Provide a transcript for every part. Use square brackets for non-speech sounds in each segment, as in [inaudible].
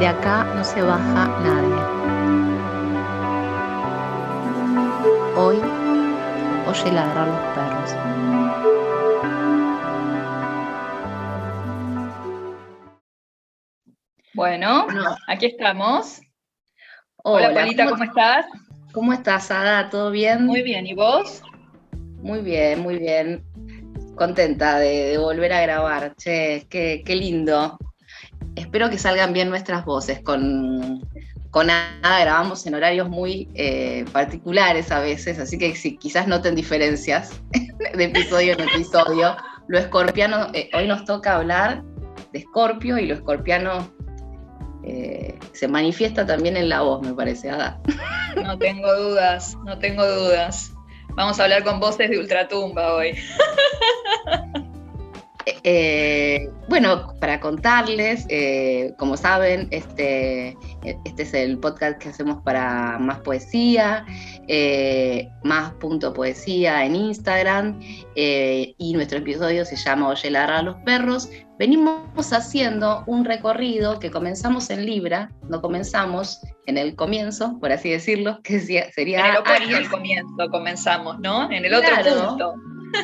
De acá no se baja nadie. Hoy oye ladrar los perros. Bueno, aquí estamos. Hola, Polita, ¿cómo, estás? ¿Cómo estás, Ada? ¿Todo bien? Muy bien, ¿y vos? Muy bien, muy bien. Contenta de, volver a grabar. Che, qué, qué lindo espero que salgan bien nuestras voces. Con, con Ada grabamos en horarios muy eh, particulares a veces, así que si quizás noten diferencias [laughs] de episodio en episodio. Lo escorpiano, eh, hoy nos toca hablar de Escorpio y lo escorpiano eh, se manifiesta también en la voz, me parece, Ada. [laughs] No tengo dudas, no tengo dudas. Vamos a hablar con voces de ultratumba hoy. [laughs] Eh, bueno, para contarles, eh, como saben, este, este es el podcast que hacemos para Más Poesía, eh, Más Punto Poesía en Instagram, y nuestro episodio se llama Oye ladrar a los perros. Venimos haciendo un recorrido que comenzamos en Libra, no comenzamos en el comienzo, por así decirlo, que sería... En el comienzo comenzamos, ¿no? En el otro punto.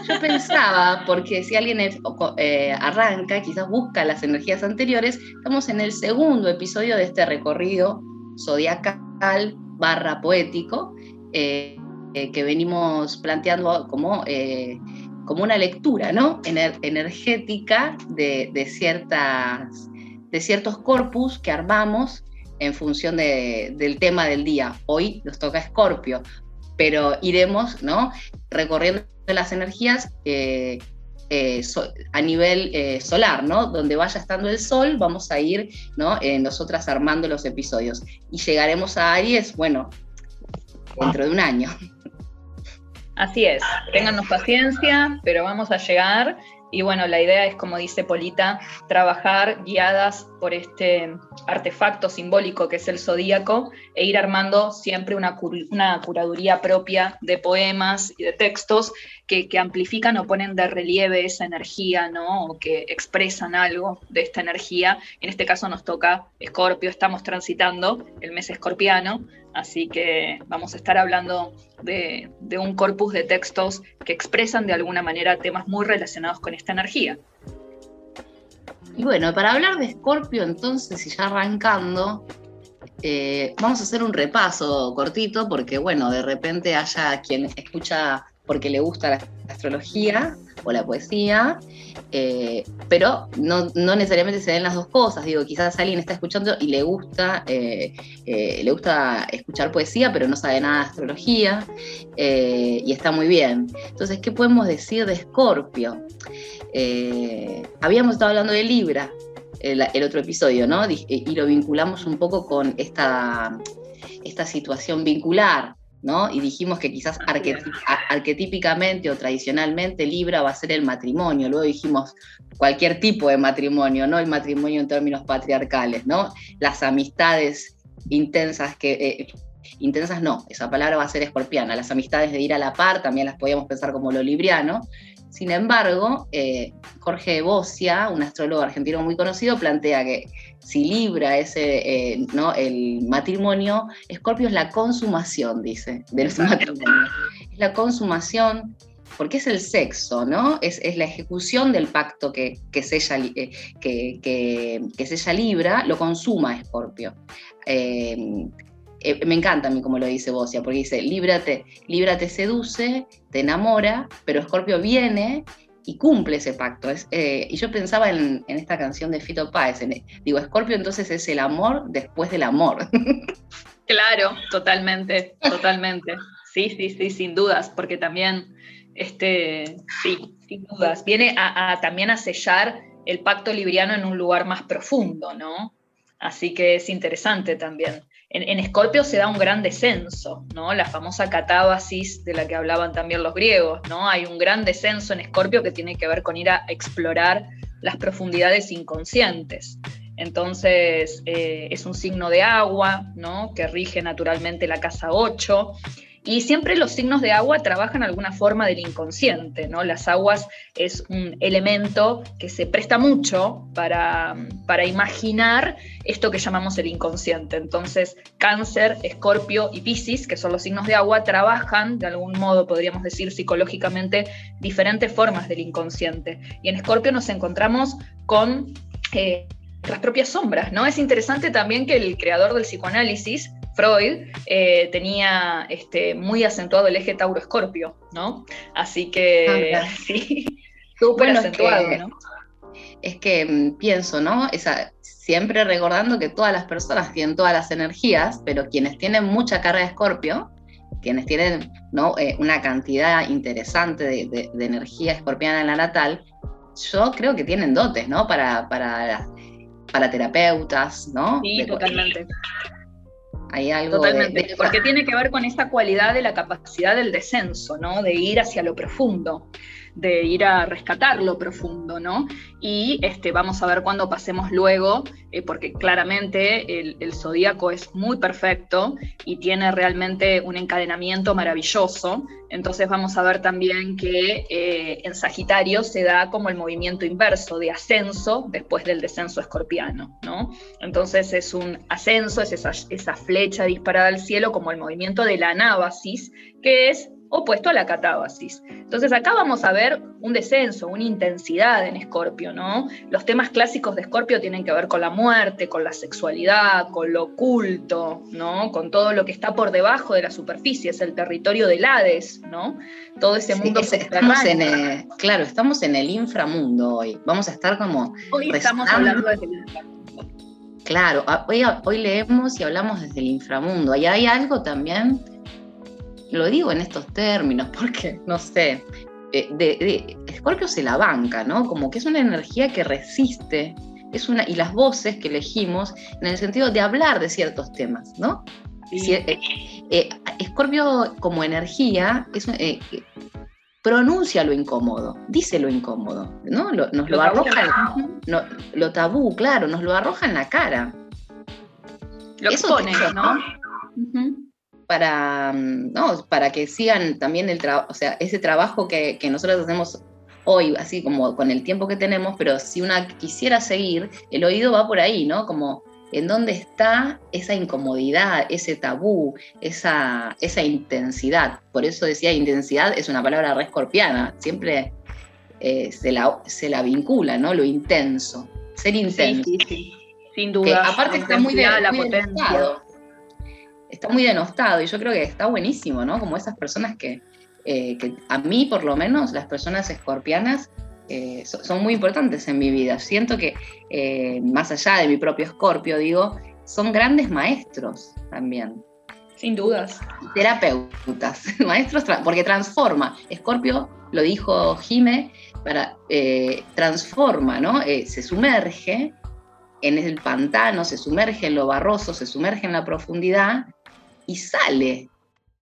Yo pensaba, porque si alguien eh, arranca, quizás busca las energías anteriores, estamos en el segundo episodio de este recorrido zodiacal barra poético eh, eh, que venimos planteando como, como una lectura ¿no? energética de, ciertas, de ciertos corpus que armamos en función del tema del día. Hoy nos toca Escorpio, pero iremos ¿no? Recorriendo las energías eh, eh, a nivel eh, solar, ¿no? Donde vaya estando el sol, vamos a ir, ¿no? nosotras armando los episodios. Y llegaremos a Aries, bueno, dentro de un año. Así es, téngannos paciencia, pero vamos a llegar y bueno, la idea es, como dice Polita, trabajar guiadas por este artefacto simbólico que es el zodíaco e ir armando siempre una, una curaduría propia de poemas y de textos que, amplifican o ponen de relieve esa energía, ¿no? O que expresan algo de esta energía. En este caso nos toca Escorpio, estamos transitando el mes escorpiano, así que vamos a estar hablando de, un corpus de textos que expresan de alguna manera temas muy relacionados con esta energía. Y bueno, para hablar de Escorpio, entonces, y ya arrancando, eh, vamos a hacer un repaso cortito, porque bueno, de repente haya quien escucha porque le gusta la astrología o la poesía, eh, pero no, necesariamente se den las dos cosas. Digo, quizás alguien está escuchando y le gusta, eh, eh, le gusta escuchar poesía, pero no sabe nada de astrología, y está muy bien. Entonces, ¿qué podemos decir de Escorpio? habíamos estado hablando de Libra. El, otro episodio, ¿no? Y lo vinculamos un poco con esta, esta situación vincular, y dijimos que quizás arquetípicamente o tradicionalmente Libra va a ser el matrimonio. Luego dijimos cualquier tipo de matrimonio, no el matrimonio en términos patriarcales, ¿no? Las amistades intensas que... Eh, intensas no, esa palabra va a ser escorpiana. Las amistades de ir a la par también las podíamos pensar como lo libriano. Sin embargo, eh, Jorge Bocia, un astrólogo argentino muy conocido, plantea que si Libra es eh, ¿no? el matrimonio, Escorpio es la consumación, dice, del matrimonio. Es la consumación, porque es el sexo, ¿no? Es, la ejecución del pacto que, que, sella, eh, que, que, Libra, lo consuma Escorpio. Me encanta a mí como lo dice Bocia, porque dice, Libra te, Libra te seduce, te enamora, pero Escorpio viene y cumple ese pacto. Eh, y yo pensaba en, esta canción de Fito Páez, digo, Escorpio entonces es el amor después del amor. [laughs] Claro, totalmente, totalmente. Sí, sí, sí, sin dudas, porque también, este, sí, sin dudas, viene a, también a sellar el pacto libriano en un lugar más profundo, ¿no? Así que es interesante también en Escorpio se da un gran descenso, ¿no? La famosa catábasis de la que hablaban también los griegos, ¿no? Hay un gran descenso en Escorpio que tiene que ver con ir a explorar las profundidades inconscientes. Entonces, eh, es un signo de agua, ¿no? Que rige naturalmente la casa 8 Y siempre los signos de agua trabajan alguna forma del inconsciente, ¿no? Las aguas es un elemento que se presta mucho para, para imaginar esto que llamamos el inconsciente. Entonces, cáncer, escorpio y piscis, que son los signos de agua, trabajan de algún modo, podríamos decir psicológicamente, diferentes formas del inconsciente. Y en escorpio nos encontramos con... Eh, las propias sombras, ¿no? Es interesante también que el creador del psicoanálisis, Freud eh, tenía este, muy acentuado el eje Tauro-Escorpio, ¿no? Así que ah, [laughs] sí, súper acentuado, es que, ¿no? Es que mm, pienso, ¿no? Esa, siempre recordando que todas las personas tienen todas las energías, pero quienes tienen mucha carga de Escorpio, quienes tienen ¿no? Eh, una cantidad interesante de, energía escorpiana en la natal, yo creo que tienen dotes, ¿no? Para, para, para terapeutas, ¿no? Sí, totalmente. Hay algo Totalmente, porque tiene que ver con esta cualidad de la capacidad del descenso, ¿no? De ir hacia lo profundo de ir a rescatar lo profundo, ¿no? Y este, vamos a ver cuando pasemos luego, eh, porque claramente el, zodíaco es muy perfecto y tiene realmente un encadenamiento maravilloso. Entonces vamos a ver también que eh, en Sagitario se da como el movimiento inverso de ascenso después del descenso escorpiano, ¿no? Entonces es un ascenso, es esa, esa flecha disparada al cielo como el movimiento de la anábasis, que es opuesto a la catábasis. Entonces acá vamos a ver un descenso, una intensidad en Escorpio, ¿no? Los temas clásicos de Escorpio tienen que ver con la muerte, con la sexualidad, con lo oculto, ¿no? Con todo lo que está por debajo de la superficie, es el territorio del Hades, ¿no? Todo ese mundo estamos en Claro, estamos en el inframundo hoy. Vamos a estar como Hoy estamos hablando desde el inframundo. Claro, hoy, hoy leemos y hablamos desde el inframundo. Ahí hay algo también lo digo en estos términos porque, [laughs] no sé, eh, de, Scorpio se la banca, ¿no? Como que es una energía que resiste, es una, y las voces que elegimos en el sentido de hablar de ciertos temas, ¿no? Eh, eh, Scorpio como energía es, pronuncia lo incómodo, dice lo incómodo, ¿no? nos lo, arroja, no, lo tabú, claro, nos lo arroja en la cara. Lo expone, ¿no? Para, mm, ¿no? para que sigan también el trabajo, o sea, ese trabajo que, que, nosotros hacemos hoy, así como con el tiempo que tenemos, pero si una quisiera seguir, el oído va por ahí, ¿no? Como en dónde está esa incomodidad, ese tabú, esa, esa intensidad. Por eso decía intensidad es una palabra re escorpiana, siempre eh, se, la, se la vincula, ¿no? Lo intenso, ser intenso. Sí, sí, Sin duda. aparte está muy, de, la potencia está muy denostado y yo creo que está buenísimo, ¿no? Como esas personas que, eh, a mí por lo menos, las personas escorpianas eh, son muy importantes en mi vida. Siento que eh, más allá de mi propio escorpio, digo, son grandes maestros también. Sin dudas. Terapeutas, [laughs] maestros, porque transforma. Escorpio, lo dijo Jime, para, transforma, ¿no? se sumerge en el pantano, se sumerge en lo barroso, se sumerge en la profundidad y sale,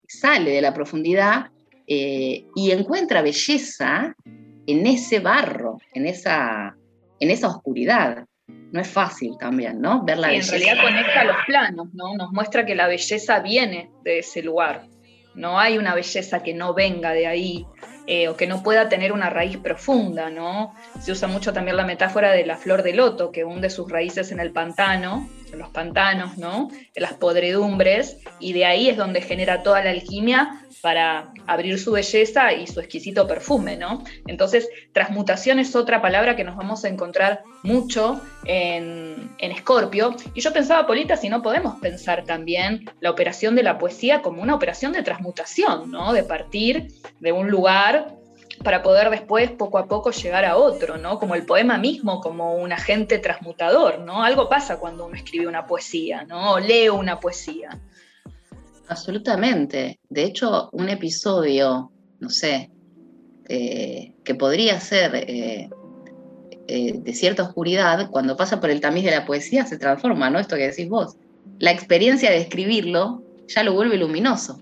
sale de la profundidad eh, y encuentra belleza en ese barro, en esa, en esa oscuridad. No es fácil también, ¿no? Ver la belleza. En realidad conecta los planos, ¿no? Nos muestra que la belleza viene de ese lugar. No hay una belleza que no venga de ahí. Eh, o que no pueda tener una raíz profunda, ¿no? Se usa mucho también la metáfora de la flor de loto, que hunde sus raíces en el pantano, en los pantanos, ¿no? Las podredumbres, y de ahí es donde genera toda la alquimia para abrir su belleza y su exquisito perfume, ¿no? Entonces, transmutación es otra palabra que nos vamos a encontrar mucho en, en Escorpio. Y yo pensaba, Polita, si no podemos pensar también la operación de la poesía como una operación de transmutación, ¿no? De partir de un lugar para poder después poco a poco llegar a otro, ¿no? Como el poema mismo, como un agente transmutador, ¿no? Algo pasa cuando uno escribe una poesía, ¿no? O lee una poesía. Absolutamente. De hecho, un episodio, no sé, eh, que podría ser eh, eh, de cierta oscuridad, cuando pasa por el tamiz de la poesía se transforma, ¿no? Esto que decís vos. La experiencia de escribirlo ya lo vuelve luminoso.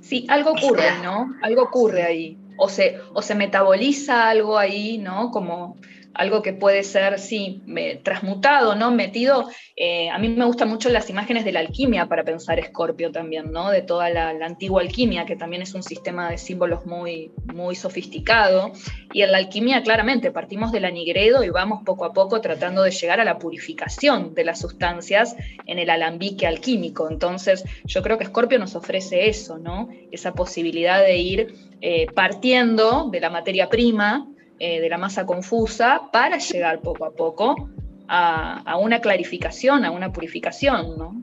Sí, algo ocurre, ¿no? Algo ocurre ahí. O se, o se metaboliza algo ahí, ¿no? Como, algo que puede ser, sí, transmutado, ¿no? Metido. Eh, a mí me gustan mucho las imágenes de la alquimia para pensar Escorpio también, ¿no? De toda la, antigua alquimia, que también es un sistema de símbolos muy, muy sofisticado. Y en la alquimia, claramente, partimos del anigredo y vamos poco a poco tratando de llegar a la purificación de las sustancias en el alambique alquímico. Entonces, yo creo que Escorpio nos ofrece eso, ¿no? Esa posibilidad de ir eh, partiendo de la materia prima eh, de la masa confusa para llegar poco a poco a, una clarificación, a una purificación, ¿no?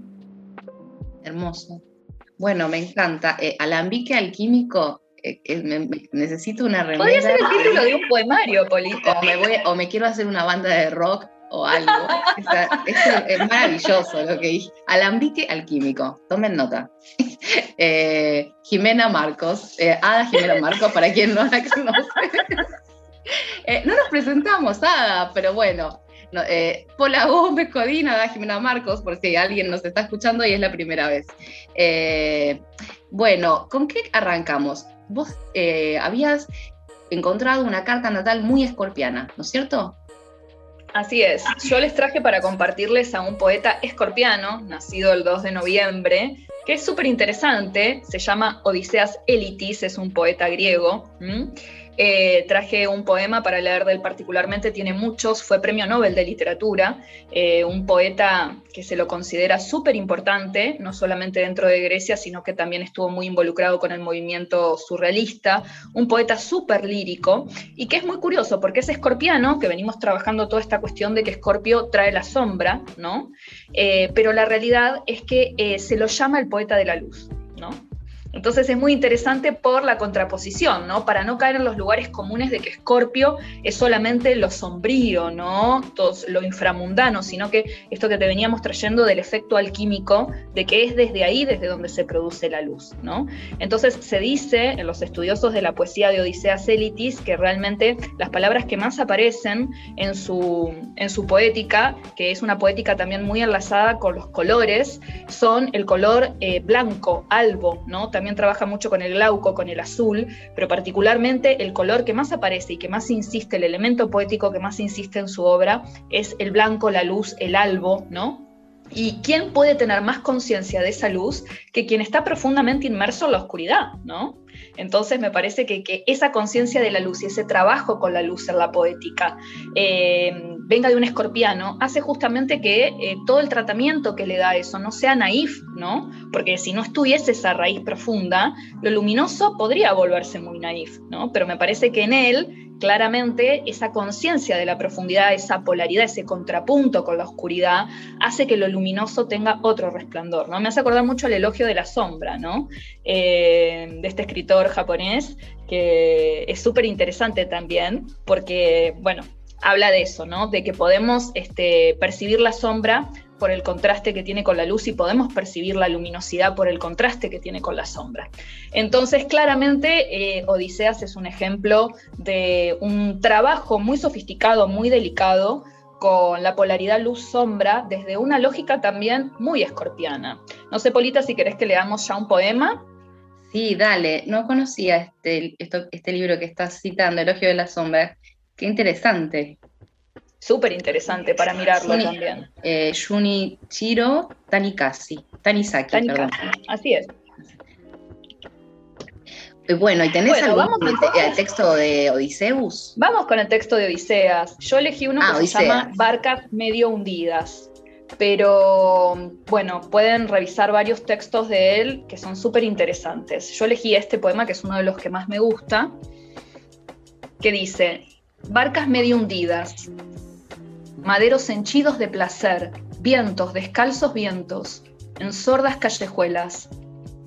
Hermoso. Bueno, me encanta. Eh, alambique alquímico, eh, necesito una remera. Podría ser el título de un poemario, Polita. O me, quiero hacer una banda de rock o algo. es, maravilloso lo que dije. Alambique alquímico. Tomen nota. [laughs] Jimena Marcos, Ada Jimena Marcos, para quien no la conoce. Eh, no nos presentamos, nada, pero bueno. No, eh, Pola Codina, Jimena Marcos, por alguien nos está escuchando y es la primera vez. Eh, bueno, ¿con qué arrancamos? Vos habías encontrado una carta natal muy escorpiana, ¿no es cierto? Así es. Yo les traje para compartirles a un poeta escorpiano, nacido el 2 de noviembre, que es súper interesante. Se llama Odiseas Elitis, es un poeta griego. Eh, traje un poema para leer de él particularmente, tiene muchos, fue premio Nobel de Literatura, eh, un poeta que se lo considera súper importante, no solamente dentro de Grecia, sino que también estuvo muy involucrado con el movimiento surrealista, un poeta súper lírico y que es muy curioso porque es escorpiano, que venimos trabajando toda esta cuestión de que Escorpio trae la sombra, ¿no? Eh, pero la realidad es que se lo llama el poeta de la luz, ¿no? Entonces es muy interesante por la contraposición, ¿no? Para no caer en los lugares comunes de que Escorpio es solamente lo sombrío, ¿no? Lo inframundano, sino que esto que te veníamos trayendo del efecto alquímico, de que es desde ahí desde donde se produce la luz, ¿no? Entonces se dice en los estudiosos de la poesía de Odisea Celitis que realmente las palabras que más aparecen en su, en su poética, que es una poética también muy enlazada con los colores, son el color eh, blanco, albo, ¿no? También trabaja mucho con el glauco, con el azul, pero particularmente el color que más aparece y que más insiste, el elemento poético que más insiste en su obra es el blanco, la luz, el albo, ¿no? ¿Y quién puede tener más conciencia de esa luz que quien está profundamente inmerso en la oscuridad, ¿no? Entonces me parece que, esa conciencia de la luz y ese trabajo con la luz en la poética eh, venga de un escorpiano hace justamente que eh, todo el tratamiento que le da eso no sea naif, ¿no? Porque si no estuviese esa raíz profunda, lo luminoso podría volverse muy naif, ¿no? Pero me parece que en él claramente esa conciencia de la profundidad, esa polaridad, ese contrapunto con la oscuridad, hace que lo luminoso tenga otro resplandor. ¿no? Me hace acordar mucho el elogio de la sombra, ¿no? Eh, de este escritor japonés, que es súper interesante también, porque, bueno, habla de eso, ¿no? De que podemos este, percibir la sombra por el contraste que tiene con la luz y podemos percibir la luminosidad por el contraste que tiene con la sombra. Entonces, claramente, eh, Odiseas es un ejemplo de un trabajo muy sofisticado, muy delicado, con la polaridad luz-sombra desde una lógica también muy escorpiana. No sé, Polita, si querés que leamos ya un poema. Sí, dale. No conocía este, este libro que estás citando, Elogio de la Sombra. Qué interesante súper interesante para mirarlo también. Eh, Junichiro Tanikasi, Tanisaki, perdón. Así es. Eh, bueno, ¿y tenés algún el texto de Odiseus? Vamos con el texto de Odiseas. Yo elegí uno ah, que se llama Barcas medio hundidas. Pero bueno, pueden revisar varios textos de él que son súper interesantes. Yo elegí este poema, que es uno de los que más me gusta, que dice, Barcas medio hundidas, maderos henchidos de placer, vientos, descalzos vientos, en sordas callejuelas,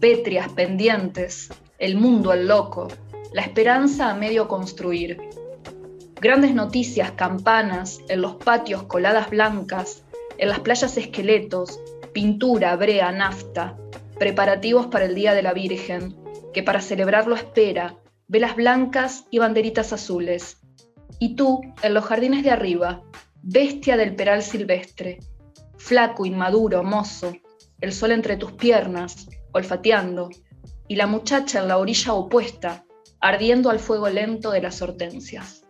pétrias pendientes, el mundo el loco, la esperanza a medio construir. Grandes noticias, campanas, en los patios coladas blancas, en las playas esqueletos, pintura, brea, nafta, preparativos para el Día de la Virgen, que para celebrarlo espera, velas blancas y banderitas azules. Y tú, en los jardines de arriba, bestia del peral silvestre, flaco, inmaduro, mozo, el sol entre tus piernas, olfateando, y la muchacha en la orilla opuesta, ardiendo al fuego lento de las hortensias.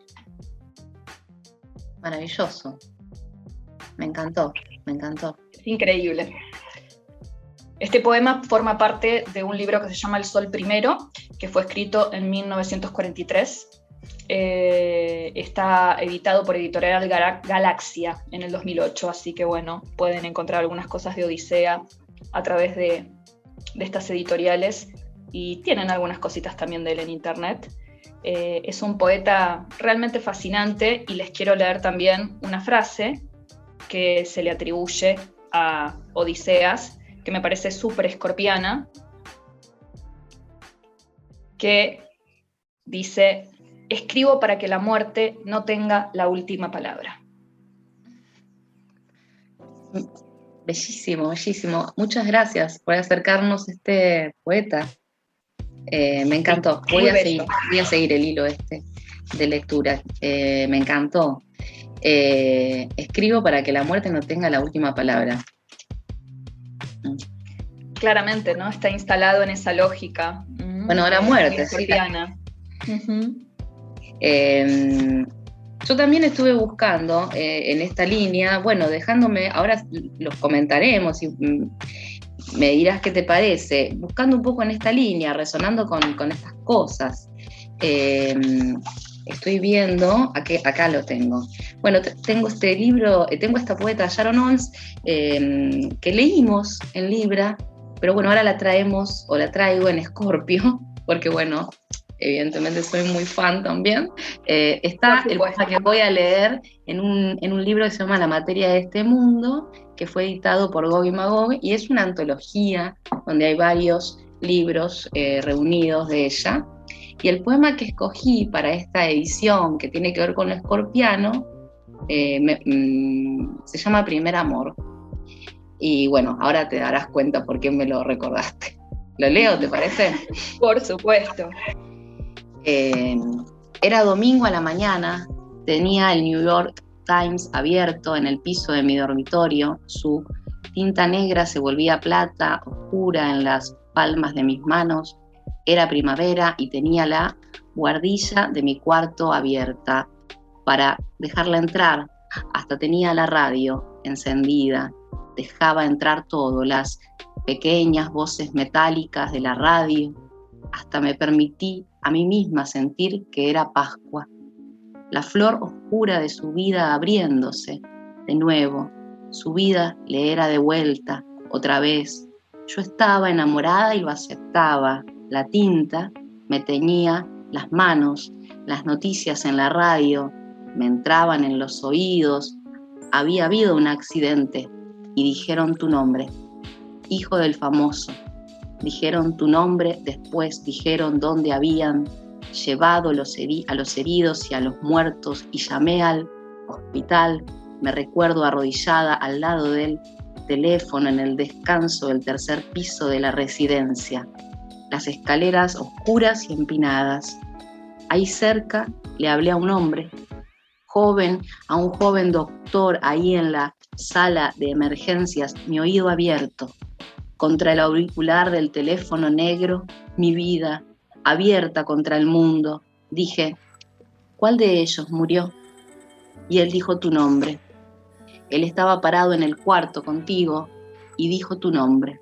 Maravilloso. Me encantó, me encantó. Es increíble. Este poema forma parte de un libro que se llama El Sol Primero, que fue escrito en 1943. Eh, está editado por Editorial Galaxia en el 2008, así que bueno, pueden encontrar algunas cosas de Odisea a través de, estas editoriales y tienen algunas cositas también de él en internet. Eh, es un poeta realmente fascinante y les quiero leer también una frase que se le atribuye a Odiseas, que me parece súper escorpiana, que dice, escribo para que la muerte no tenga la última palabra. Bellísimo, bellísimo. Muchas gracias por acercarnos a este poeta. Eh, me encantó. Voy a, seguir, el hilo este de lectura. Eh, me encantó. Eh, escribo para que la muerte no tenga la última palabra. Claramente, ¿no? Está instalado en esa lógica. Mm, bueno, la muerte, sí. Yo también estuve buscando en esta línea, bueno, dejándome, ahora los comentaremos y mm, me dirás qué te parece, buscando un poco en esta línea, resonando con, estas cosas. Em, estoy viendo, aquí, acá lo tengo. Bueno, tengo este libro, eh, tengo esta poeta Sharon Ons em, que leímos en Libra, pero bueno, ahora la traemos o la traigo en Escorpio, [laughs] porque bueno, evidentemente soy muy fan también. Eh, está el poema que voy a leer en un, en un libro que se llama La materia de este mundo, que fue editado por Gog y Magog, y es una antología donde hay varios libros eh, reunidos de ella. Y el poema que escogí para esta edición, que tiene que ver con lo escorpiano, eh, mm, se llama Primer Amor. Y bueno, ahora te darás cuenta por qué me lo recordaste. ¿Lo leo, te parece? Por supuesto. Eh, era domingo a la mañana, tenía el New York Times abierto en el piso de mi dormitorio, su tinta negra se volvía plata, oscura en las palmas de mis manos. Era primavera y tenía la guardilla de mi cuarto abierta para dejarla entrar. Hasta tenía la radio encendida. Dejaba entrar todo, las pequeñas voces metálicas de la radio. Hasta me permití a mí misma sentir que era Pascua la flor oscura de su vida abriéndose de nuevo. Su vida le era de vuelta, otra vez. Yo estaba enamorada y lo aceptaba. La tinta me teñía las manos, las noticias en la radio me entraban en los oídos. Había habido un accidente y dijeron tu nombre, hijo del famoso. Dijeron tu nombre, después dijeron dónde habían llevado a los heridos y a los muertos y llamé al hospital. Me recuerdo arrodillada al lado del teléfono en el descanso del tercer piso de la residencia. Las escaleras oscuras y empinadas. Ahí cerca le hablé a un hombre, joven, a un joven doctor ahí en la sala de emergencias, mi oído abierto, contra el auricular del teléfono negro, mi vida, abierta contra el mundo, dije, ¿cuál de ellos murió? Y él dijo tu nombre. Él estaba parado en el cuarto contigo y dijo tu nombre.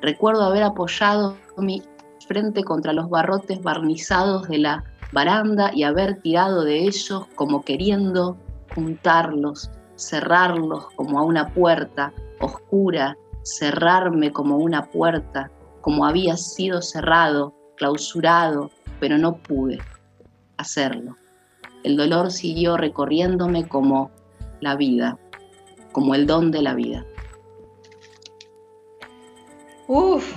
Recuerdo haber apoyado mi frente contra los barrotes barnizados de la baranda y haber tirado de ellos como queriendo juntarlos, cerrarlos como a una puerta oscura, cerrarme como una puerta, como había sido cerrado clausurado, pero no pude hacerlo. El dolor siguió recorriéndome como la vida, como el don de la vida. Uf.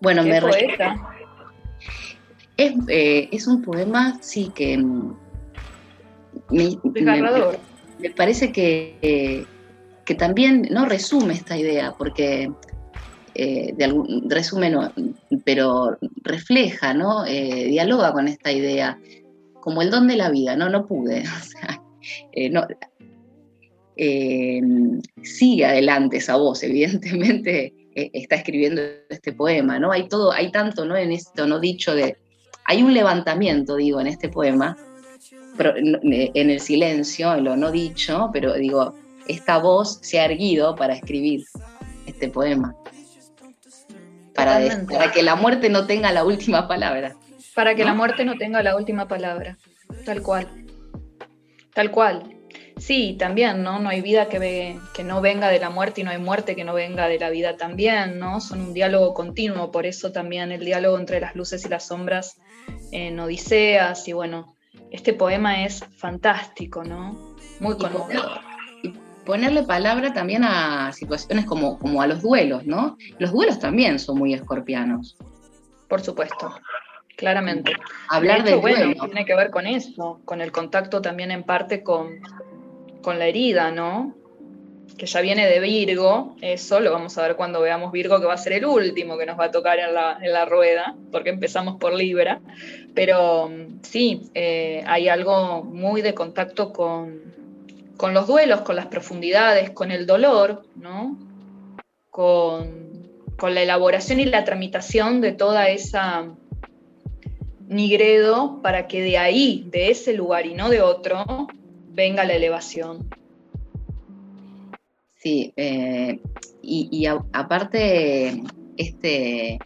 Bueno, me poeta. Es, eh, es, un poema, sí, que mm, me, me, parece que, eh, que también no resume esta idea, porque eh, de algún resumen, pero refleja, ¿no? Eh, dialoga con esta idea, como el don de la vida, ¿no? No pude. [laughs] Eh, sigue adelante esa voz, evidentemente está escribiendo este poema, ¿no? Hay todo, hay tanto, ¿no? En esto, ¿no? Dicho de, hay un levantamiento, digo, en este poema, en el silencio, en lo no dicho, pero digo, esta voz se ha erguido para escribir este poema. Para, para, que la muerte no tenga la última palabra. Para que la muerte no tenga la última palabra, tal cual. Tal cual. Sí, también, ¿no? No hay vida que, que no venga de la muerte y no hay muerte que no venga de la vida también, ¿no? Son un diálogo continuo, por eso también el diálogo entre las luces y las sombras en Odiseas y bueno, este poema es fantástico, ¿no? Muy conmovedor. Ponerle palabra también a situaciones como, como a los duelos, ¿no? Los duelos también son muy escorpianos. Por supuesto, claramente. Hablar de, bueno, tiene que ver con eso, con el contacto también en parte con, con la herida, ¿no? Que ya viene de Virgo, eso lo vamos a ver cuando veamos Virgo, que va a ser el último que nos va a tocar en la, rueda, porque empezamos por Libra. Pero sí, eh, hay algo muy de contacto con, con los duelos, con las profundidades, con el dolor, ¿no? Con, con la elaboración y la tramitación de toda esa nigredo para que de ahí, de ese lugar y no de otro, venga la elevación. Sí, eh, y, aparte, este,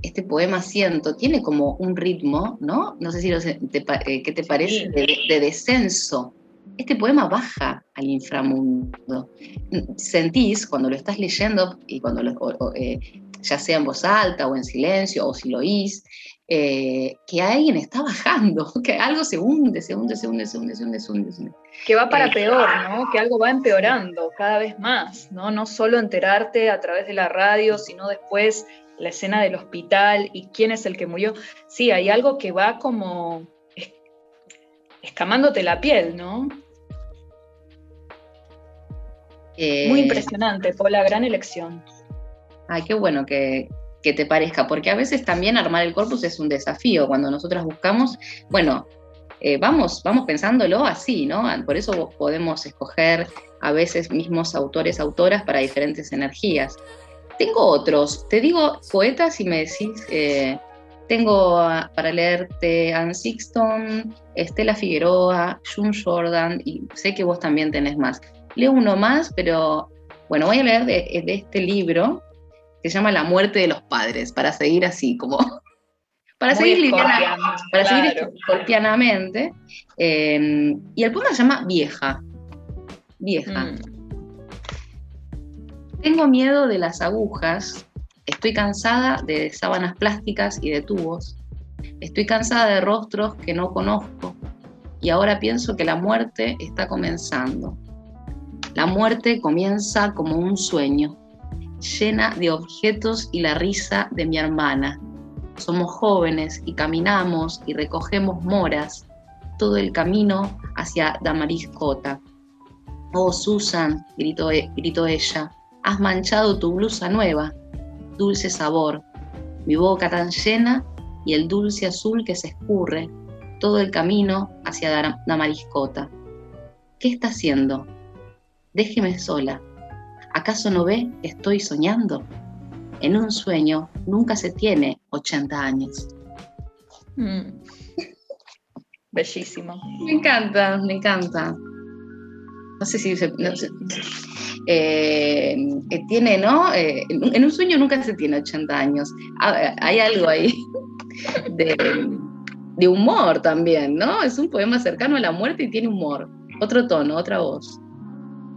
este poema Siento tiene como un ritmo, ¿no? No sé si te, eh, ¿qué te parece? De, descenso. Este poema baja al inframundo. Sentís cuando lo estás leyendo y cuando eh, ya sea en voz alta o en silencio o si lo oís, eh, que alguien está bajando, [laughs] que algo se hunde, se hunde, se hunde, se hunde, se hunde, se hunde. Que va para eh, peor, ¿no? Que algo va empeorando cada vez más, ¿no? No solo enterarte a través de la radio, sino después la escena del hospital y quién es el que murió. Sí, hay algo que va como escamándote la piel, ¿no? Muy impresionante, fue la gran elección. Ay, qué bueno que, que te parezca, porque a veces también armar el corpus es un desafío. Cuando nosotras buscamos, bueno, eh, vamos, vamos pensándolo así, ¿no? Por eso podemos escoger a veces mismos autores, autoras para diferentes energías. Tengo otros, te digo poetas y me decís, eh, tengo para leerte Anne Sixton, Estela Figueroa, June Jordan, y sé que vos también tenés más. Leo uno más, pero bueno, voy a leer de, de este libro, que se llama La muerte de los padres, para seguir así, como [laughs] para seguir, para seguir escorpianamente. Em, y el poema se llama Vieja. Vieja. Mm. Tengo miedo de las agujas, estoy cansada de sábanas plásticas y de tubos, estoy cansada de rostros que no conozco y ahora pienso que la muerte está comenzando. La muerte comienza como un sueño, llena de objetos y la risa de mi hermana. Somos jóvenes y caminamos y recogemos moras todo el camino hacia Damariscota. Oh, Susan, gritó, e, gritó ella, has manchado tu blusa nueva, dulce sabor, mi boca tan llena y el dulce azul que se escurre todo el camino hacia Damariscota. ¿Qué está haciendo? Déjeme sola, ¿Acaso no ve que estoy soñando? En un sueño nunca se tiene 80 años. Mm. [laughs] Bellísimo. Me encanta, me encanta. No sé si se, eh, eh, tiene, ¿no? Eh, en un sueño nunca se tiene 80 años. Ah, hay algo ahí [laughs] de, de humor también, ¿no? Es un poema cercano a la muerte y tiene humor. Otro tono, otra voz.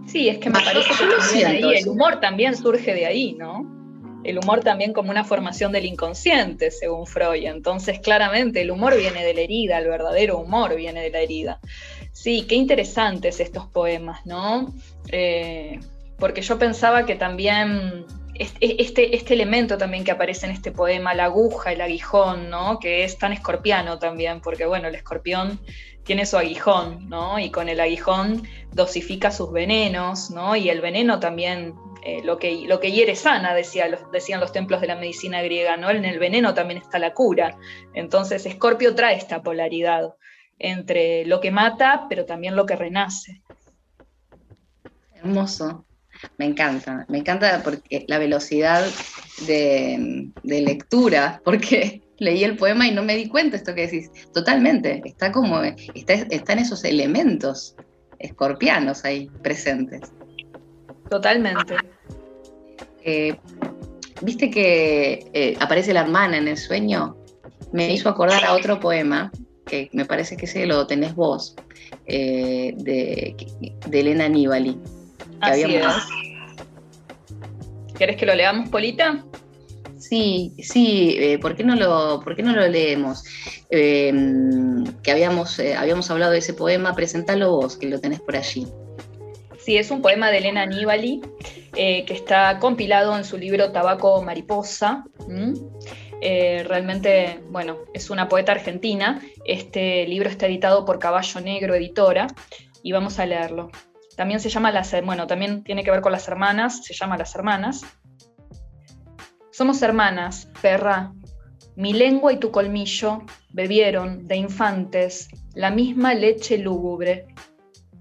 Sí, es que me parece que ahí, el humor también surge de ahí, ¿no? El humor también como una formación del inconsciente, según Freud. Entonces, claramente, el humor viene de la herida, el verdadero humor viene de la herida. Sí, qué interesantes estos poemas, ¿no? Eh, porque yo pensaba que también este, este elemento también que aparece en este poema, la aguja, el aguijón, ¿no? Que es tan escorpiano también, porque bueno, el escorpión tiene su aguijón, ¿no? Y con el aguijón dosifica sus venenos, ¿no? Y el veneno también, eh, lo, que, lo que hiere sana, decía, decían los templos de la medicina griega, ¿no? En el veneno también está la cura. Entonces, Escorpio trae esta polaridad entre lo que mata, pero también lo que renace. Hermoso. Me encanta, me encanta porque la velocidad de, lectura, porque leí el poema y no me di cuenta esto que decís. Totalmente, está como, está, están esos elementos escorpianos ahí presentes. Totalmente. Eh, ¿Viste que eh, aparece la hermana en el sueño? Me hizo acordar a otro poema, que me parece que ese lo tenés vos, eh, de, Elena Nibali. Así es. ¿Querés que lo leamos, Polita? Sí, sí, eh, ¿por, qué no lo, ¿por qué no lo leemos? Em, que habíamos, habíamos hablado de ese poema, presentalo vos, que lo tenés por allí. Sí, es un poema de Elena Nibali eh, que está compilado en su libro Tabaco Mariposa. Eh, realmente, bueno, es una poeta argentina. Este libro está editado por Caballo Negro Editora y vamos a leerlo. También se llama las, bueno, también tiene que ver con las hermanas, se llama Las Hermanas. Somos hermanas, perra. Mi lengua y tu colmillo bebieron de infantes la misma leche lúgubre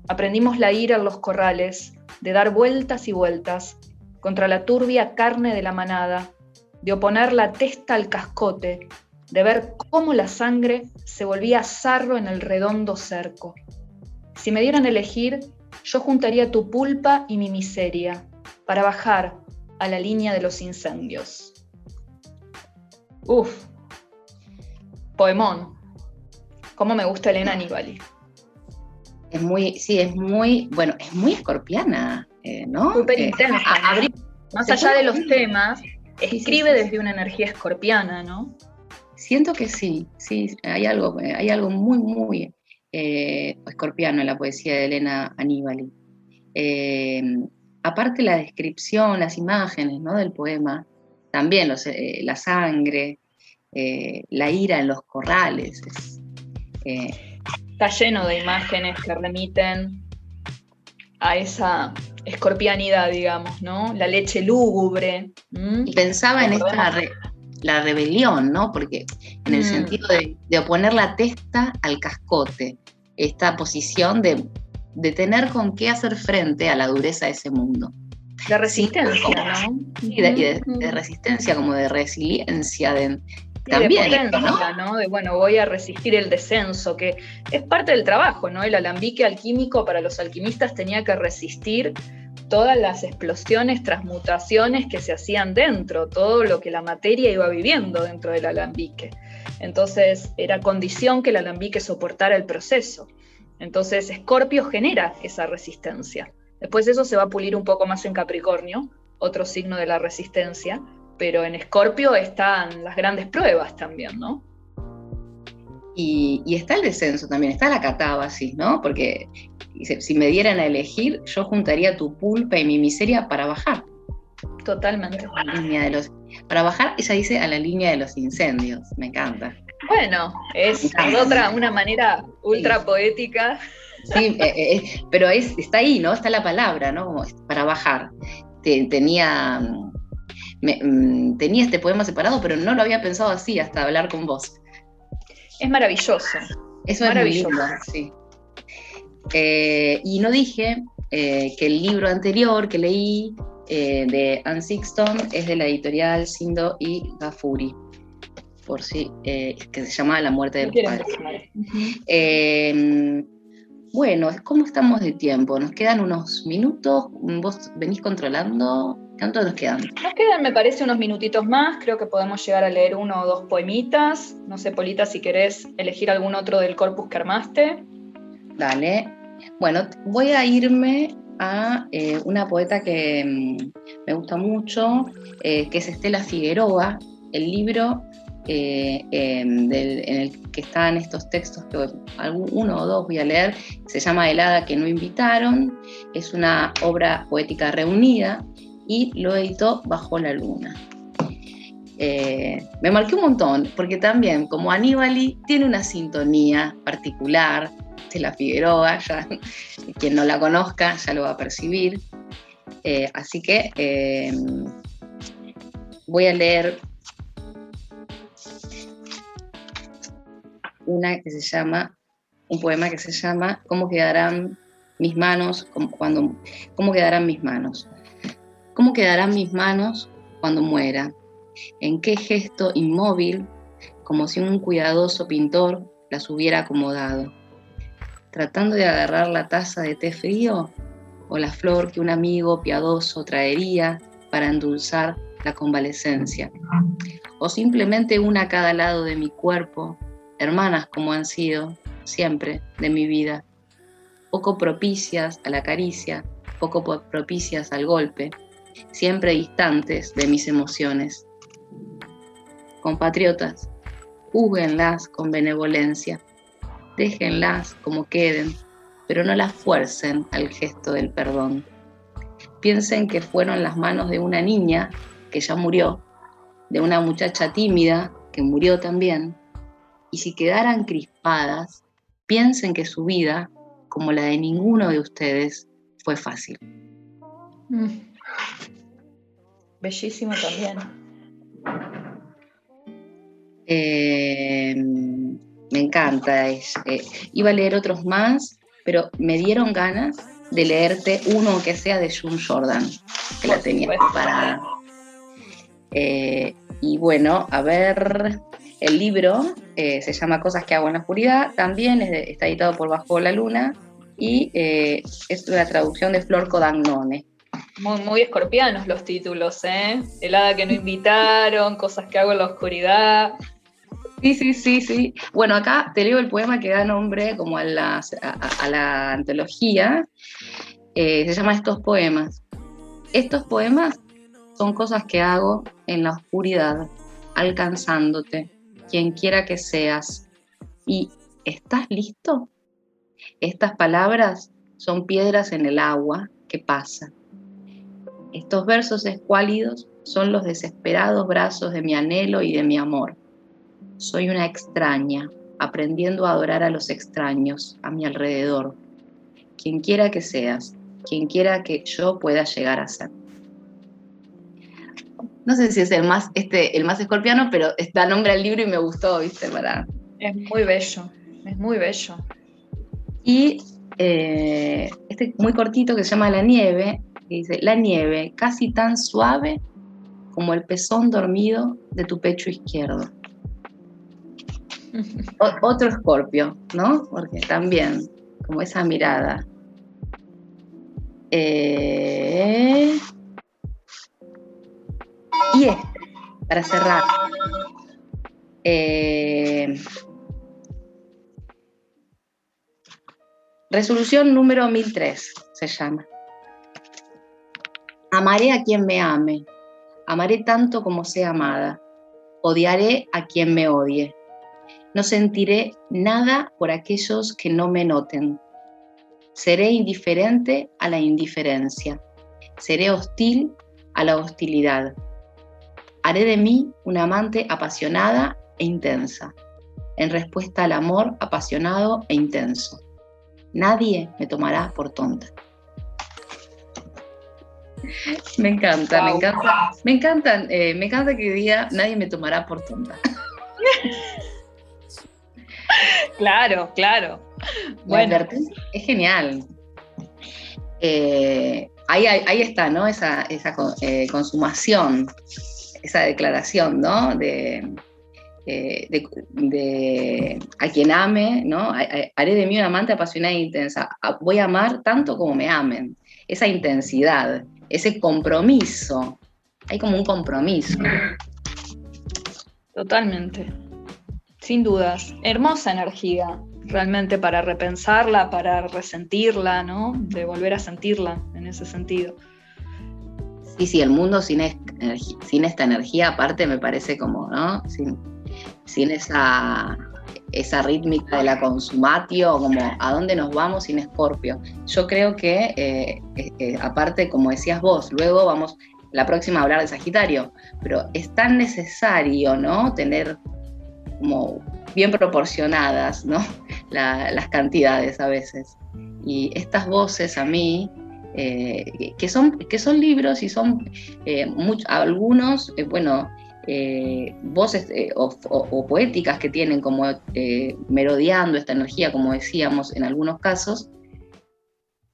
Aprendimos la ira en los corrales, de dar vueltas y vueltas contra la turbia carne de la manada, de oponer la testa al cascote, de ver cómo la sangre se volvía sarro en el redondo cerco. Si me dieran elegir, yo juntaría tu pulpa y mi miseria para bajar a la línea de los incendios. Uf, poemón. ¿Cómo me gusta Elena Nibali? es muy, sí, es muy, bueno, es muy escorpiana, eh, ¿no? Súper eh. Más allá de los temas, escribe desde una energía escorpiana, ¿no? Siento que sí, sí, hay algo, hay algo muy, muy eh, escorpiano en la poesía de Elena Aníbali. Aparte la descripción, las imágenes ¿no? del poema, también la sangre, la ira en los corrales. Está lleno de imágenes que remiten a esa escorpianidad, digamos, ¿no? La leche lúgubre. Pensaba en esta la rebelión, ¿no? Porque en el mm. sentido de, oponer la testa al cascote, esta posición de, tener con qué hacer frente a la dureza de ese mundo. De resistencia, ¿no? Sí, de, de, resistencia, como de resiliencia, de, también, de potencia, ¿no? De bueno, voy a resistir el descenso, que es parte del trabajo, ¿no? El alambique alquímico para los alquimistas tenía que resistir todas las explosiones, transmutaciones que se hacían dentro, todo lo que la materia iba viviendo dentro del alambique. Entonces, era condición que el alambique soportara el proceso. Entonces, Escorpio genera esa resistencia. Después eso se va a pulir un poco más en Capricornio, otro signo de la resistencia, pero en Escorpio están las grandes pruebas también, ¿no? Y, está el descenso también, está la catábasis, ¿no? Porque si me dieran a elegir, yo juntaría tu pulpa y mi miseria para bajar. Totalmente. para bajar, ella dice a la línea de los incendios, me encanta. Bueno, es [laughs] otra, una manera ultra poética. Sí, eh, eh, pero es, está ahí, ¿no? Está la palabra, ¿no? para bajar. tenía Mm, tenía este poema separado, pero no lo había pensado así hasta hablar con vos. Es maravilloso. Eso es maravilloso. sí. Eh, y no dije eh, que el libro anterior que leí eh, de Anne Sixton es de la editorial Sindo y Gafuri, por si, que se llama La muerte del padre. bueno, ¿cómo estamos de tiempo? Nos quedan unos minutos, vos venís controlando ¿Cuánto nos quedan? Nos quedan, me parece, unos minutitos más. Creo que podemos llegar a leer uno o dos poemitas. No sé, Polita, si querés elegir algún otro del corpus que armaste. Dale. Bueno, voy a irme a eh, una poeta que mm, me gusta mucho, eh, que es Estela Figueroa. El libro eh, em, en el que están estos textos, que uno o dos voy a leer, se llama Helada que no invitaron. Es una obra poética reunida y lo editó Bajo la Luna. Eh, me marqué un montón, porque también, como Aníbali, tiene una sintonía particular de la Figueroa, [laughs] quien no la conozca ya lo va a percibir. Eh, así que eh, voy a leer una que se llama, un poema que se llama ¿Cómo quedarán mis manos? Cuando, ¿Cómo quedarán mis manos? ¿Cómo quedarán mis manos cuando muera? ¿En qué gesto inmóvil como si un cuidadoso pintor las hubiera acomodado, tratando de agarrar la taza de té frío o la flor que un amigo piadoso traería para endulzar la convalecencia, o simplemente una a cada lado de mi cuerpo, hermanas como han sido siempre de mi vida, poco propicias a la caricia, poco propicias al golpe, siempre distantes de mis emociones. Compatriotas, júguenlas con benevolencia, déjenlas como queden, pero no las fuercen al gesto del perdón. Piensen que fueron las manos de una niña que ya murió, de una muchacha tímida que murió también, y si quedaran crispadas, piensen que su vida, como la de ninguno de ustedes, fue fácil. Mm. Bellísimo también. Eh, me encanta. Eh, iba a leer otros más, pero me dieron ganas de leerte uno que sea de June Jordan, que la tenía preparada. Eh, y bueno, a ver, el libro se llama Cosas que hago en la oscuridad, también está editado por Bajo la Luna y es la traducción de Flor Codagnone. Muy, muy escorpianos los títulos, ¿eh? Helada que no invitaron, cosas que hago en la oscuridad. Sí, sí, sí, sí. Bueno, acá te leo el poema que da nombre como a, la antología. Eh, se llama Estos poemas. Estos poemas son cosas que hago en la oscuridad, alcanzándote, quien quiera que seas. ¿Y estás listo? Estas palabras son piedras en el agua que pasa estos versos escuálidos son los desesperados brazos de mi anhelo y de mi amor. Soy una extraña, aprendiendo a adorar a los extraños a mi alrededor. Quien quiera que seas, quien quiera que yo pueda llegar a ser. No sé si es el más, este, el más escorpiano, pero da nombre al libro y me gustó, ¿viste? Para... Es muy bello, es muy bello. Y eh, este muy cortito que se llama La Nieve dice, la nieve, casi tan suave como el pezón dormido de tu pecho izquierdo. otro escorpio, ¿no? Porque también, como esa mirada. Eh, y este, para cerrar. Eh, resolución número 1003 se llama. Amaré a quien me ame, amaré tanto como sea amada, odiaré a quien me odie. No sentiré nada por aquellos que no me noten. Seré indiferente a la indiferencia. Seré hostil a la hostilidad. Haré de mí una amante apasionada e intensa, en respuesta al amor apasionado e intenso. Nadie me tomará por tonta. Me encanta, me encanta. Me encantan, eh, me encanta que diga nadie me tomará por tonta. [laughs] claro, claro. Bueno, es genial. Eh, ahí, está, ¿no? Esa, esa eh, consumación, esa declaración, ¿no? De, de, a quien ame, ¿no? Haré de mí una amante apasionada e intensa. Voy a amar tanto como me amen. Esa intensidad ese compromiso. Hay como un compromiso. Totalmente. Sin dudas. Hermosa energía, realmente para repensarla, para resentirla, ¿no? De volver a sentirla en ese sentido. Sí, sí, el mundo sin, esta energía, aparte, me parece como, ¿no? Sin, esa esa rítmica de la consumatio, como a dónde nos vamos sin Escorpio. Yo creo que, eh, eh, eh, aparte, como decías vos, luego vamos la próxima a hablar de Sagitario, pero es tan necesario, ¿no? Tener como bien proporcionadas, ¿no? [laughs] las cantidades a veces. Y estas voces a mí, que, son, que son libros y son algunos, bueno, eh, voces eh, o, poéticas que tienen como eh, merodeando esta energía, como decíamos en algunos casos,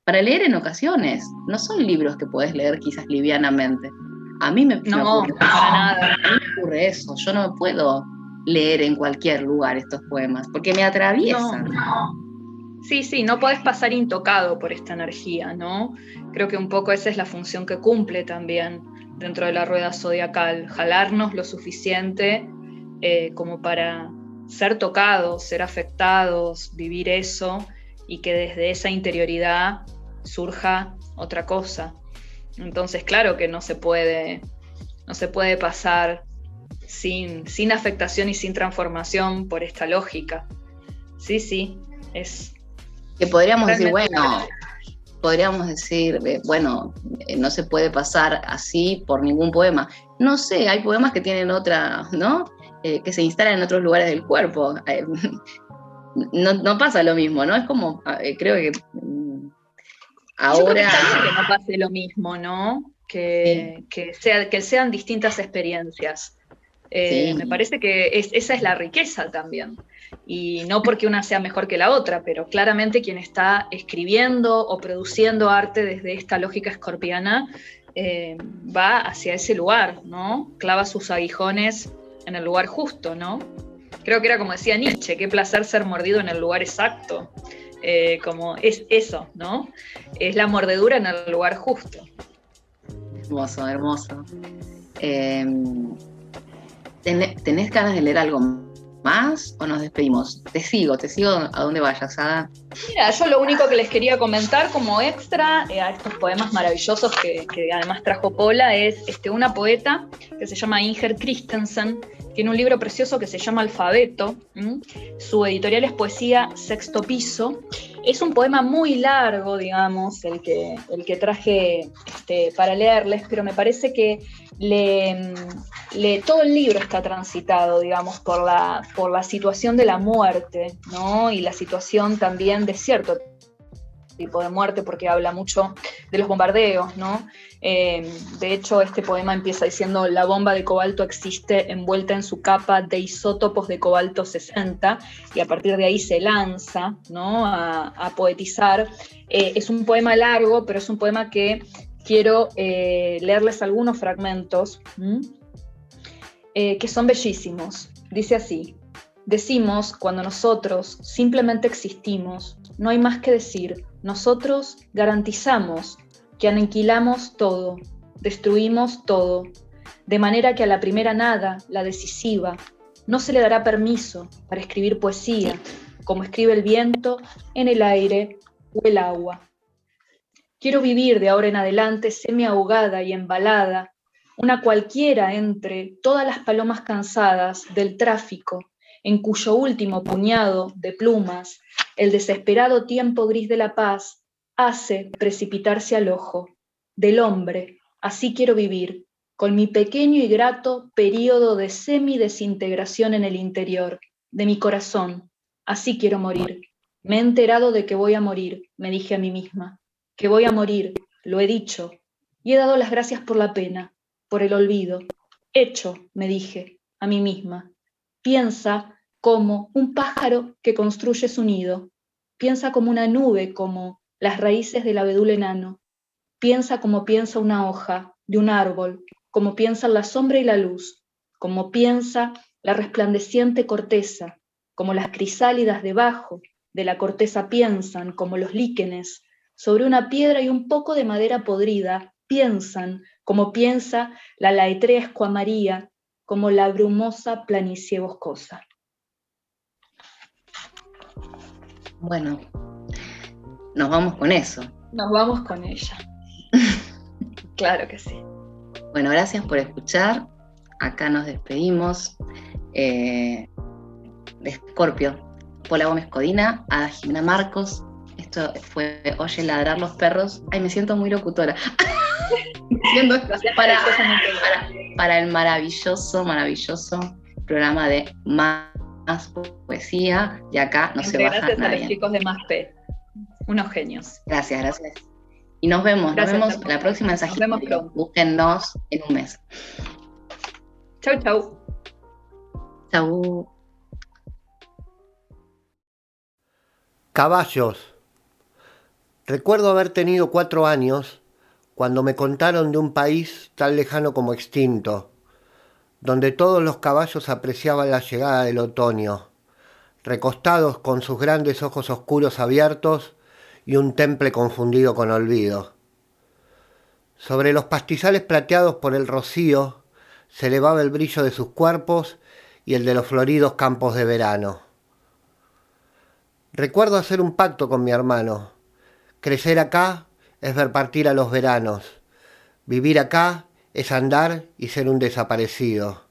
para leer en ocasiones. No son libros que puedes leer quizás livianamente. A mí me, no, ocurre, nada. A mí me ocurre eso. Yo no puedo leer en cualquier lugar estos poemas, porque me atraviesan. Sí, sí, no podés pasar intocado por esta energía, ¿no? Creo que un poco esa es la función que cumple también dentro de la rueda zodiacal, jalarnos lo suficiente eh, como para ser tocados, ser afectados, vivir eso y que desde esa interioridad surja otra cosa. Entonces, claro que no se puede, no se puede pasar sin, sin afectación y sin transformación por esta lógica. Sí, sí, es... Que podríamos decir, bueno, podríamos decir, eh, bueno, eh, no se puede pasar así por ningún poema. No sé, hay poemas que tienen otra, ¿no? Eh, que se instalan en otros lugares del cuerpo. [laughs] no, pasa lo mismo, ¿no? Es como, creo que mm, ahora... que, no pase lo mismo, ¿no? Que, sea, que sean distintas experiencias. Me parece que esa es la riqueza también y no porque una sea mejor que la otra, pero claramente quien está escribiendo o produciendo arte desde esta lógica escorpiana eh, va hacia ese lugar, ¿no? Clava sus aguijones en el lugar justo, ¿no? Creo que era como decía Nietzsche, qué placer ser mordido en el lugar exacto. Eh, como es eso, ¿no? Es la mordedura en el lugar justo. Hermoso, hermoso. Eh, ¿Tenés ganas de leer algo más o nos despedimos? Te sigo, te sigo a donde vayas, Ada. Mira, yo lo único que les quería comentar como extra eh, a estos poemas maravillosos que, además trajo Pola es este, una poeta que se llama Inger Christensen, tiene un libro precioso que se llama Alfabeto, su editorial es Poesía Sexto Piso. Es un poema muy largo, digamos, el que, el que traje este, para leerles, pero me parece que le, todo el libro está transitado, digamos, por la, por la situación de la muerte, ¿no? Y la situación también de cierto tipo de muerte, porque habla mucho de los bombardeos, ¿no? Eh, de hecho, este poema empieza diciendo, la bomba de cobalto existe envuelta en su capa de isótopos de cobalto 60, y a partir de ahí se lanza, ¿no? A, poetizar. Eh, es un poema largo, pero es un poema que quiero eh, leerles algunos fragmentos eh, que son bellísimos. Dice así, decimos cuando nosotros simplemente existimos, no hay más que decir, nosotros garantizamos que aniquilamos todo, destruimos todo, de manera que a la primera nada, la decisiva, no se le dará permiso para escribir poesía, como escribe el viento en el aire o el agua. Quiero vivir de ahora en adelante semi ahogada y embalada, una cualquiera entre todas las palomas cansadas del tráfico, en cuyo último puñado de plumas el desesperado tiempo gris de la paz hace precipitarse al ojo del hombre. Así quiero vivir, con mi pequeño y grato período de semi-desintegración en el interior de mi corazón. Así quiero morir. Me he enterado de que voy a morir, me dije a mí misma que voy a morir, lo he dicho, y he dado las gracias por la pena, por el olvido. Hecho, me dije a mí misma, piensa como un pájaro que construye su nido, piensa como una nube, como las raíces del abedul enano, piensa como piensa una hoja de un árbol, como piensa la sombra y la luz, como piensa la resplandeciente corteza, como las crisálidas debajo de la corteza piensan, como los líquenes, sobre una piedra y un poco de madera podrida, piensan como piensa la laetrea escuamaría, como la brumosa planicie boscosa. Bueno, nos vamos con eso. Nos vamos con ella. [laughs] claro que sí. Bueno, gracias por escuchar. Acá nos despedimos eh, de Scorpio. Pola Gómez Codina, a Jimena Marcos, esto fue Oye ladrar los perros. Ay, me siento muy locutora. [laughs] para, para, el maravilloso, maravilloso programa de Más Poesía. Y acá no se baja Gracias a los chicos de Más P. Unos genios. Gracias, gracias. Y nos vemos, nos vemos la próxima mensajita. Nos vemos pronto. Búsquennos en un mes. Chau, chau. Chau. Caballos. Recuerdo haber tenido cuatro años cuando me contaron de un país tan lejano como extinto, donde todos los caballos apreciaban la llegada del otoño, recostados con sus grandes ojos oscuros abiertos y un temple confundido con olvido. Sobre los pastizales plateados por el rocío se elevaba el brillo de sus cuerpos y el de los floridos campos de verano. Recuerdo hacer un pacto con mi hermano. Crecer acá es ver partir a los veranos. Vivir acá es andar y ser un desaparecido.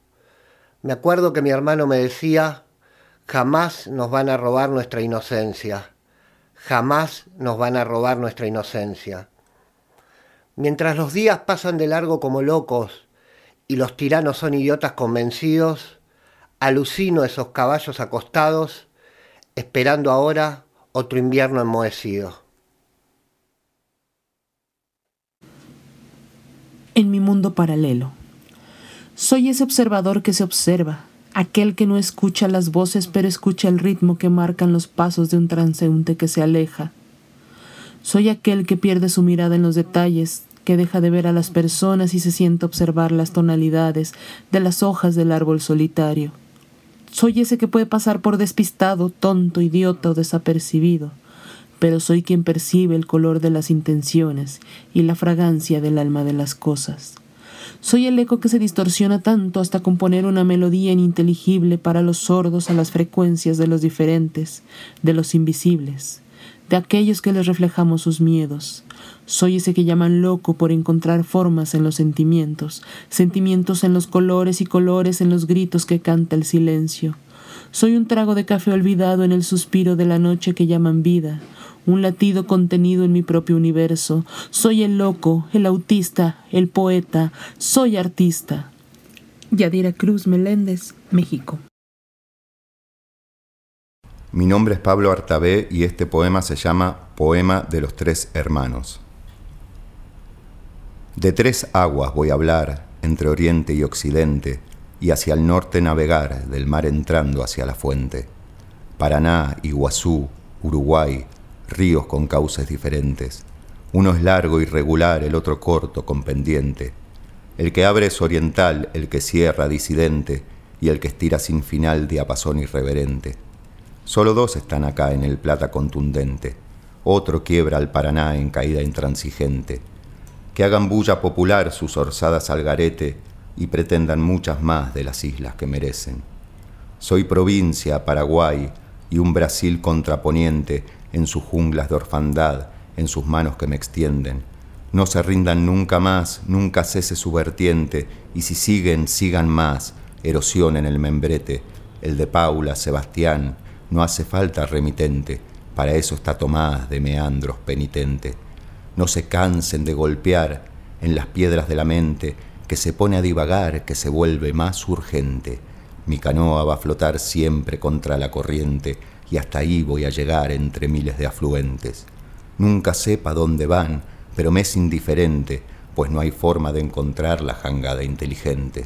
Me acuerdo que mi hermano me decía, jamás nos van a robar nuestra inocencia, jamás nos van a robar nuestra inocencia. Mientras los días pasan de largo como locos y los tiranos son idiotas convencidos, alucino esos caballos acostados, esperando ahora otro invierno enmohecido. En mi mundo paralelo. Soy ese observador que se observa, aquel que no escucha las voces pero escucha el ritmo que marcan los pasos de un transeúnte que se aleja. Soy aquel que pierde su mirada en los detalles, que deja de ver a las personas y se siente observar las tonalidades de las hojas del árbol solitario. Soy ese que puede pasar por despistado, tonto, idiota o desapercibido, pero soy quien percibe el color de las intenciones y la fragancia del alma de las cosas. Soy el eco que se distorsiona tanto hasta componer una melodía ininteligible para los sordos a las frecuencias de los diferentes, de los invisibles, de aquellos que les reflejamos sus miedos. Soy ese que llaman loco por encontrar formas en los sentimientos, sentimientos en los colores y colores en los gritos que canta el silencio. Soy un trago de café olvidado en el suspiro de la noche que llaman vida, un latido contenido en mi propio universo. Soy el loco, el autista, el poeta, soy artista. Yadira Cruz Meléndez, México. Mi nombre es Pablo Artabé y este poema se llama Poema de los Tres Hermanos. De tres aguas voy a hablar, entre oriente y occidente, y hacia el norte navegar, del mar entrando hacia la fuente. Paraná, Iguazú, Uruguay, ríos con cauces diferentes. Uno es largo y regular, el otro corto, con pendiente. El que abre es oriental, el que cierra disidente, y el que estira sin final diapasón irreverente. Solo dos están acá en el plata contundente. Otro quiebra al Paraná en caída intransigente. Que hagan bulla popular sus orzadas al garete y pretendan muchas más de las islas que merecen. Soy provincia, Paraguay, y un Brasil contraponiente en sus junglas de orfandad, en sus manos que me extienden. No se rindan nunca más, nunca cese su vertiente, y si siguen, sigan más, erosión en el membrete, el de Paula, Sebastián, no hace falta remitente, para eso está Tomás de meandros penitente. No se cansen de golpear en las piedras de la mente, que se pone a divagar, que se vuelve más urgente. Mi canoa va a flotar siempre contra la corriente, y hasta ahí voy a llegar entre miles de afluentes. Nunca sepa dónde van, pero me es indiferente, pues no hay forma de encontrar la jangada inteligente.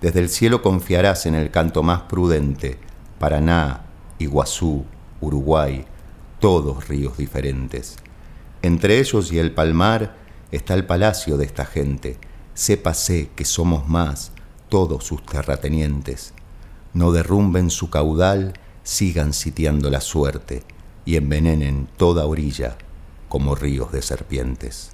Desde el cielo confiarás en el canto más prudente, Paraná, Iguazú, Uruguay, todos ríos diferentes. Entre ellos y el palmar está el palacio de esta gente. Sépase que somos más, todos sus terratenientes. No derrumben su caudal sigan sitiando la suerte y envenenen toda orilla como ríos de serpientes.